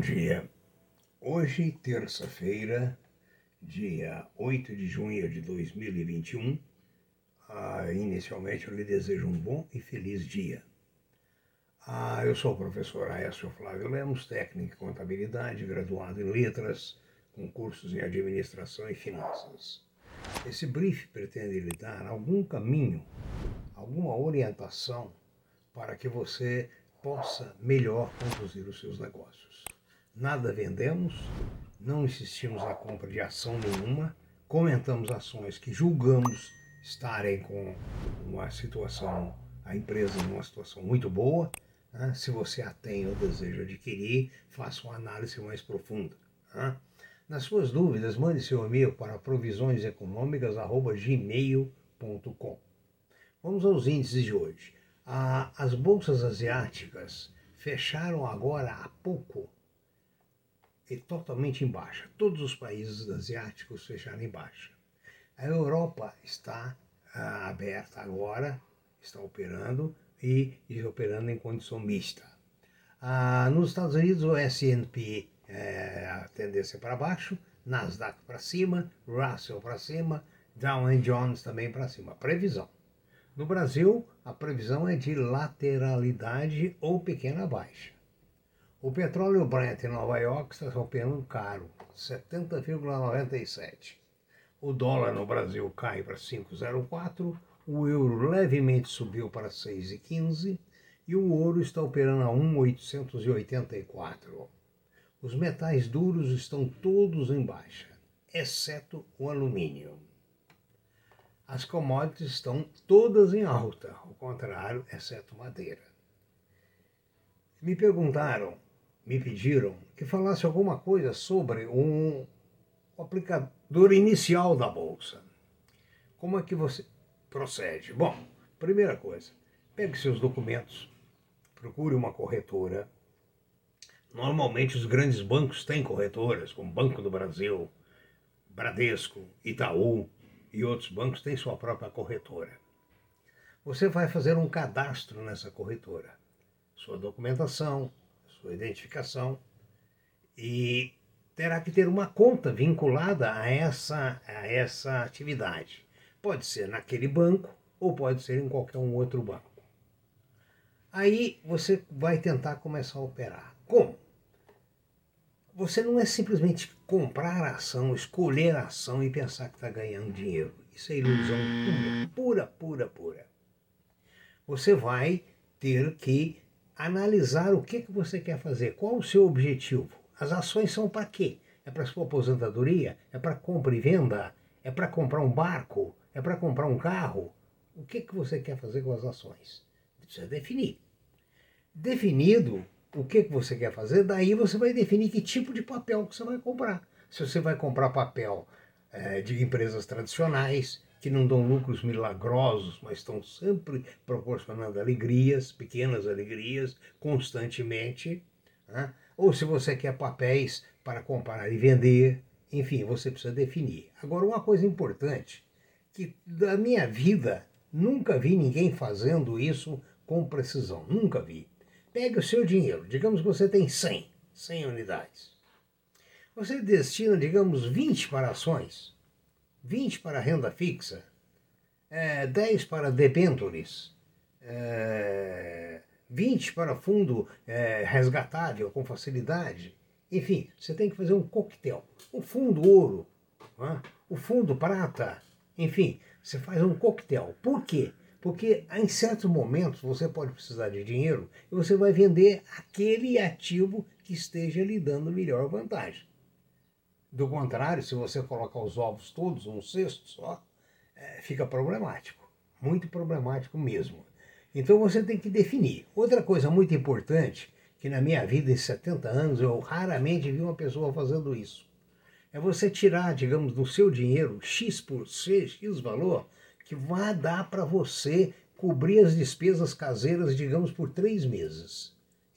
Dia. Hoje, terça-feira, dia 8 de junho de 2021, ah, inicialmente eu lhe desejo um bom e feliz dia. Ah, eu sou o professor Aécio Flávio Lemos, técnico em contabilidade, graduado em letras, com cursos em administração e finanças. Esse brief pretende lhe dar algum caminho, alguma orientação para que você possa melhor conduzir os seus negócios. Nada vendemos, não insistimos na compra de ação nenhuma, comentamos ações que julgamos estarem com uma situação, a empresa numa situação muito boa. Né? Se você a tem ou deseja adquirir, faça uma análise mais profunda. Né? Nas suas dúvidas, mande seu e-mail para provisioneseconômicas.gmail.com. Vamos aos índices de hoje. Ah, as bolsas asiáticas fecharam agora há pouco e totalmente em baixa. Todos os países asiáticos fecharam em baixa. A Europa está ah, aberta agora, está operando e, e, operando em condição mista. Ah, nos Estados Unidos, o S&P é, a tendência para baixo, Nasdaq para cima, Russell para cima, Dow Jones também para cima. Previsão. No Brasil, a previsão é de lateralidade ou pequena baixa. O petróleo Brent em Nova York está operando caro, 70,97. O dólar no Brasil cai para 5,04, o euro levemente subiu para 6,15 e o ouro está operando a 1,884. Os metais duros estão todos em baixa, exceto o alumínio as commodities estão todas em alta, ao contrário, exceto madeira. Me perguntaram, me pediram que falasse alguma coisa sobre um aplicador inicial da bolsa. Como é que você procede? Bom, primeira coisa, pegue seus documentos, procure uma corretora. Normalmente os grandes bancos têm corretoras, como Banco do Brasil, Bradesco, Itaú, e outros bancos têm sua própria corretora. Você vai fazer um cadastro nessa corretora, sua documentação, sua identificação e terá que ter uma conta vinculada a essa, a essa atividade. Pode ser naquele banco ou pode ser em qualquer um outro banco. Aí você vai tentar começar a operar. Como? Você não é simplesmente comprar a ação, escolher a ação e pensar que está ganhando dinheiro. Isso é ilusão pura, pura, pura, pura. Você vai ter que analisar o que, que você quer fazer, qual o seu objetivo. As ações são para quê? É para sua aposentadoria? É para compra e venda? É para comprar um barco? É para comprar um carro? O que, que você quer fazer com as ações? Precisa definir. Definido, o que, que você quer fazer, daí você vai definir que tipo de papel que você vai comprar. Se você vai comprar papel é, de empresas tradicionais, que não dão lucros milagrosos, mas estão sempre proporcionando alegrias, pequenas alegrias, constantemente. Né? Ou se você quer papéis para comprar e vender, enfim, você precisa definir. Agora, uma coisa importante, que da minha vida nunca vi ninguém fazendo isso com precisão, nunca vi. Pegue o seu dinheiro, digamos que você tem 100, 100 unidades. Você destina, digamos, 20 para ações, 20 para renda fixa, é, 10 para debentures, é, 20 para fundo é, resgatável com facilidade. Enfim, você tem que fazer um coquetel. O fundo ouro, é? o fundo prata, enfim, você faz um coquetel. Por quê? Porque em certos momentos você pode precisar de dinheiro e você vai vender aquele ativo que esteja lhe dando melhor vantagem. Do contrário, se você colocar os ovos todos num cesto só, é, fica problemático. Muito problemático mesmo. Então você tem que definir. Outra coisa muito importante, que na minha vida em 70 anos eu raramente vi uma pessoa fazendo isso, é você tirar, digamos, do seu dinheiro X por C, X valor, que vai dar para você cobrir as despesas caseiras, digamos, por três meses.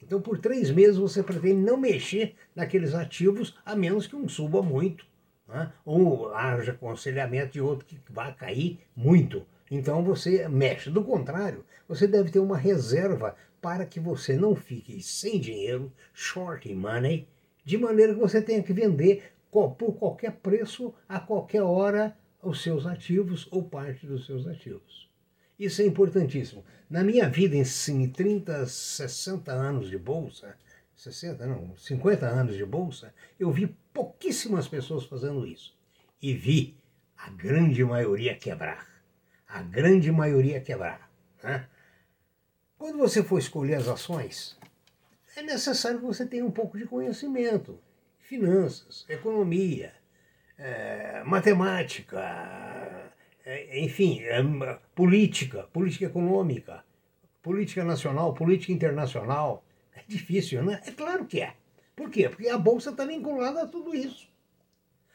Então, por três meses, você pretende não mexer naqueles ativos, a menos que um suba muito, né? ou haja aconselhamento de outro que vai cair muito. Então, você mexe. Do contrário, você deve ter uma reserva para que você não fique sem dinheiro, short money, de maneira que você tenha que vender por qualquer preço, a qualquer hora, os seus ativos ou parte dos seus ativos. Isso é importantíssimo. Na minha vida, em 30, 60 anos de bolsa, 60 não, 50 anos de bolsa, eu vi pouquíssimas pessoas fazendo isso. E vi a grande maioria quebrar. A grande maioria quebrar. Né? Quando você for escolher as ações, é necessário que você tenha um pouco de conhecimento. Finanças, economia, é, matemática, enfim, é, política, política econômica, política nacional, política internacional. É difícil, né? É claro que é. Por quê? Porque a bolsa está vinculada a tudo isso.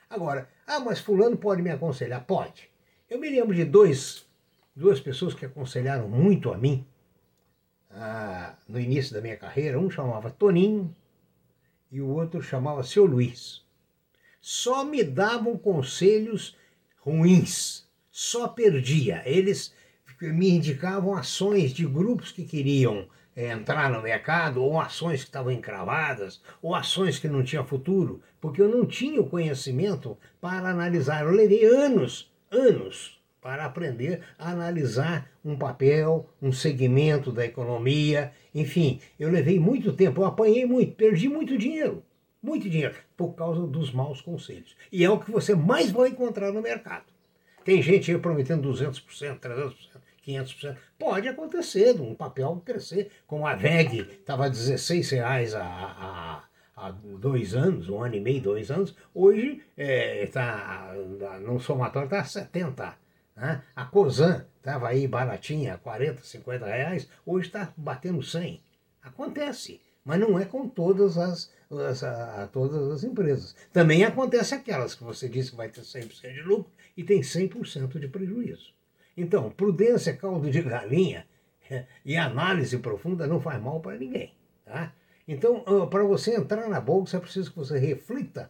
Agora, ah, mas fulano pode me aconselhar? Pode. Eu me lembro de dois, duas pessoas que aconselharam muito a mim ah, no início da minha carreira. Um chamava Toninho e o outro chamava Seu Luiz. Só me davam conselhos ruins, só perdia. Eles me indicavam ações de grupos que queriam é, entrar no mercado, ou ações que estavam encravadas, ou ações que não tinham futuro, porque eu não tinha o conhecimento para analisar. Eu levei anos, anos, para aprender a analisar um papel, um segmento da economia, enfim, eu levei muito tempo, eu apanhei muito, perdi muito dinheiro, muito dinheiro, por causa dos maus conselhos. E é o que você mais vai encontrar no mercado. Tem gente aí prometendo 200%, 300%, 500%. Pode acontecer, um papel crescer, como a VEG estava a 16 reais a, a, há dois anos, um ano e meio, dois anos, hoje é, no somatório está a 70. Né? A Cosan estava aí baratinha, 40, 50 reais, hoje está batendo 100. Acontece, mas não é com todas as, as a, todas as empresas. Também acontece aquelas que você disse que vai ter 100% de lucro e tem 100% de prejuízo. Então, prudência, caldo de galinha e análise profunda não faz mal para ninguém. Tá? Então, para você entrar na bolsa, é preciso que você reflita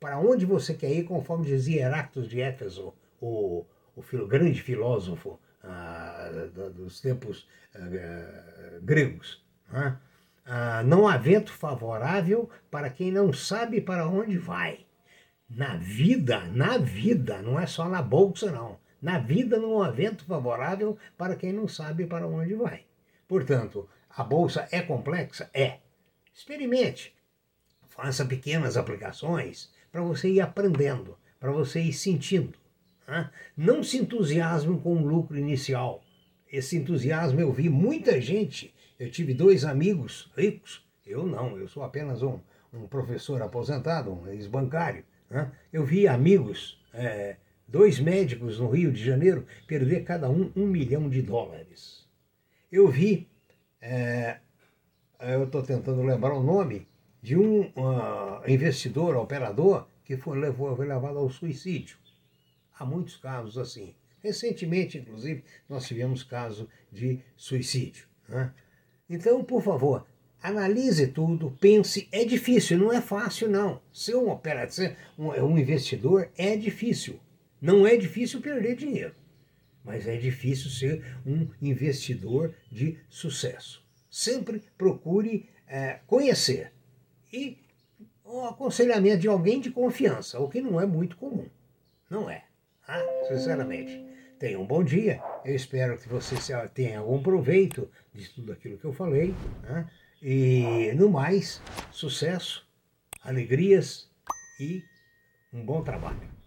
para onde você quer ir, conforme dizia Heráclitos de Éfeso, o, o filo, grande filósofo ah, dos tempos ah, gregos. Né? Ah, não há vento favorável para quem não sabe para onde vai. Na vida, na vida, não é só na bolsa, não. Na vida não há vento favorável para quem não sabe para onde vai. Portanto, a bolsa é complexa? É. Experimente. Faça pequenas aplicações para você ir aprendendo, para você ir sentindo. Né? Não se entusiasme com o lucro inicial. Esse entusiasmo eu vi muita gente. Eu tive dois amigos ricos. Eu não, eu sou apenas um, um professor aposentado, um ex-bancário. Né? Eu vi amigos. É, dois médicos no Rio de Janeiro perder cada um um milhão de dólares. Eu vi, é, eu estou tentando lembrar o nome, de um uh, investidor, operador, que foi, levou, foi levado ao suicídio. Há muitos casos assim. Recentemente, inclusive, nós tivemos caso de suicídio. Né? Então, por favor, analise tudo, pense. É difícil, não é fácil, não. Ser um operador, um, um investidor é difícil. Não é difícil perder dinheiro, mas é difícil ser um investidor de sucesso. Sempre procure é, conhecer e o aconselhamento de alguém de confiança, o que não é muito comum. Não é, ah, sinceramente. Tenha um bom dia. Eu espero que você tenha algum proveito de tudo aquilo que eu falei. Né? E, no mais, sucesso, alegrias e um bom trabalho.